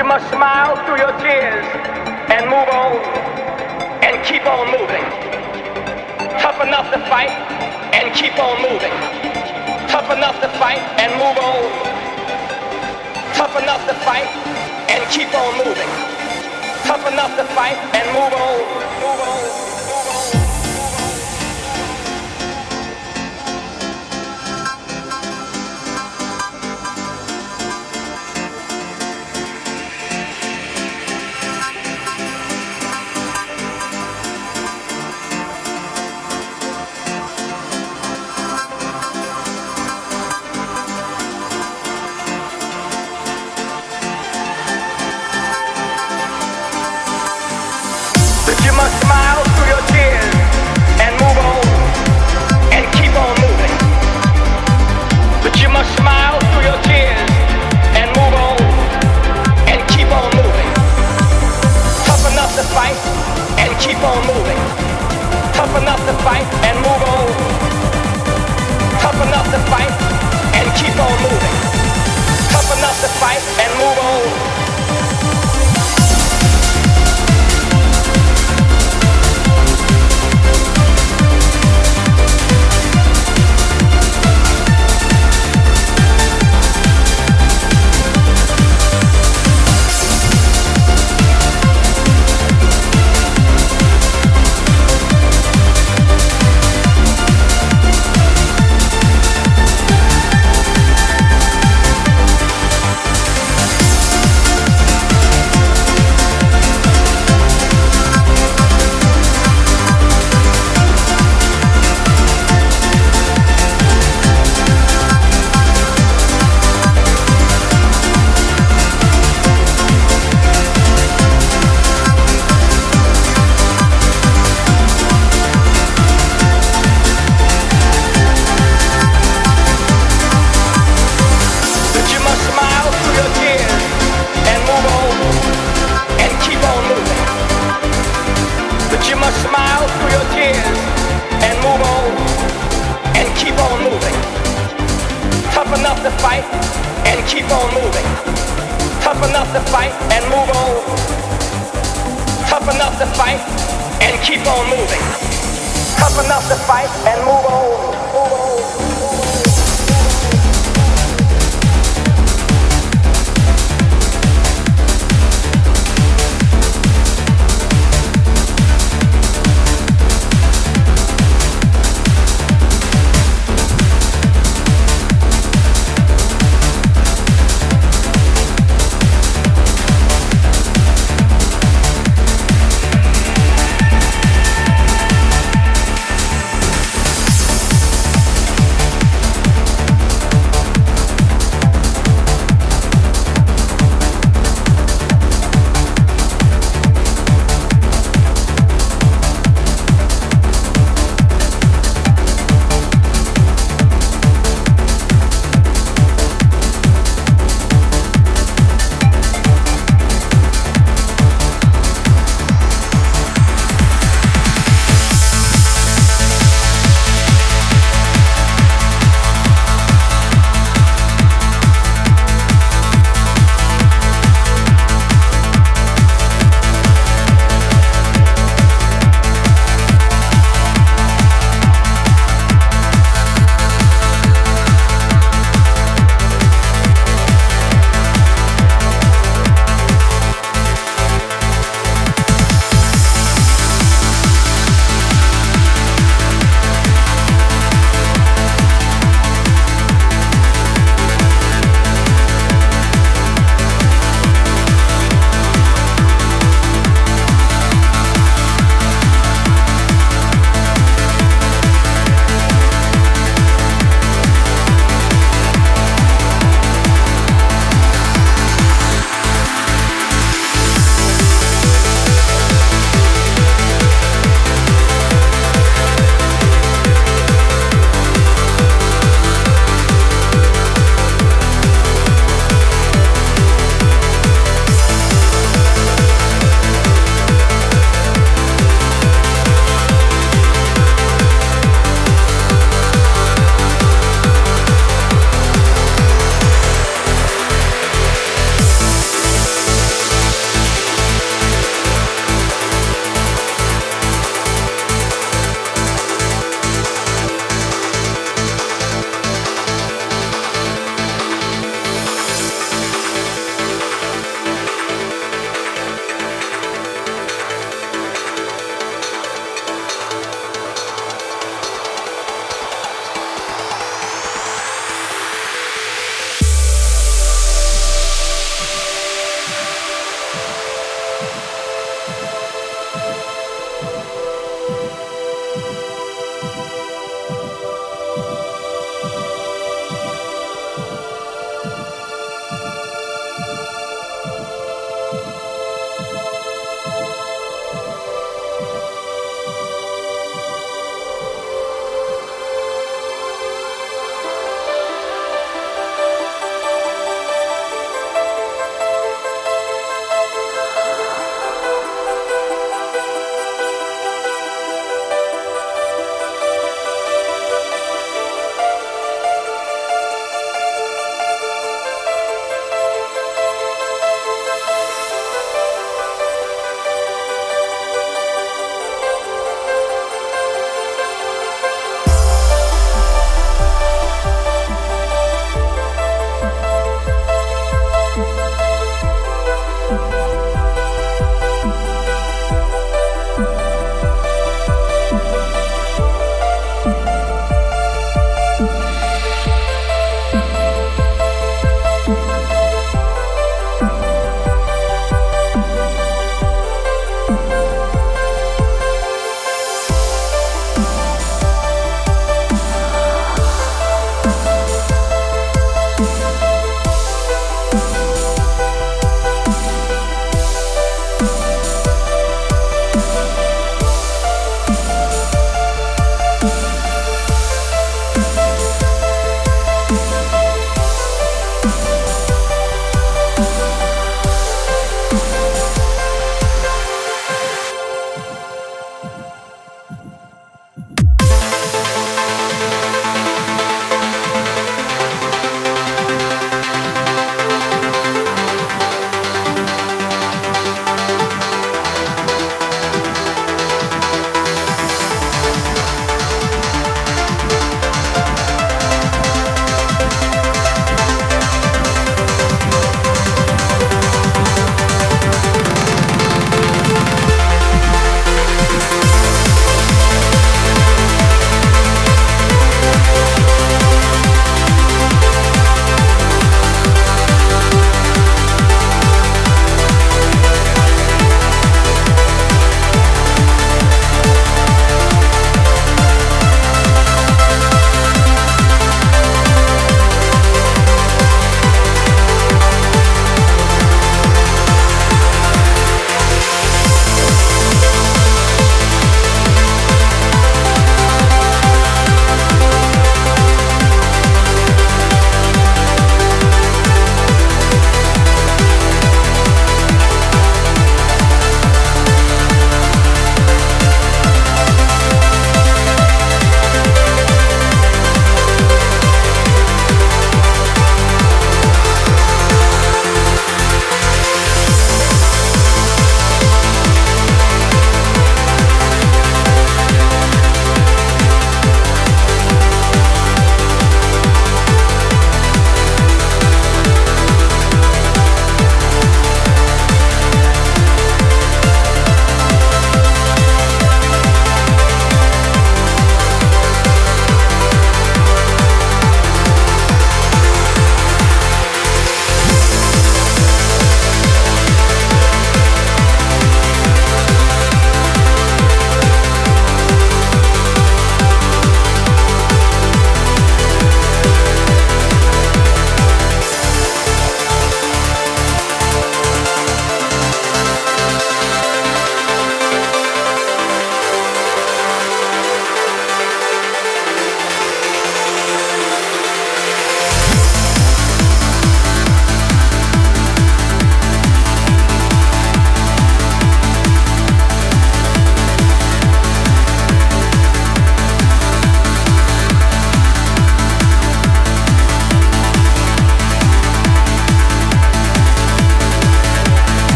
you must smile through your tears and move on and keep on moving. Tough enough to fight and keep on moving. Tough enough to fight and move on. Tough enough to fight and keep on moving. Tough enough to fight and move on.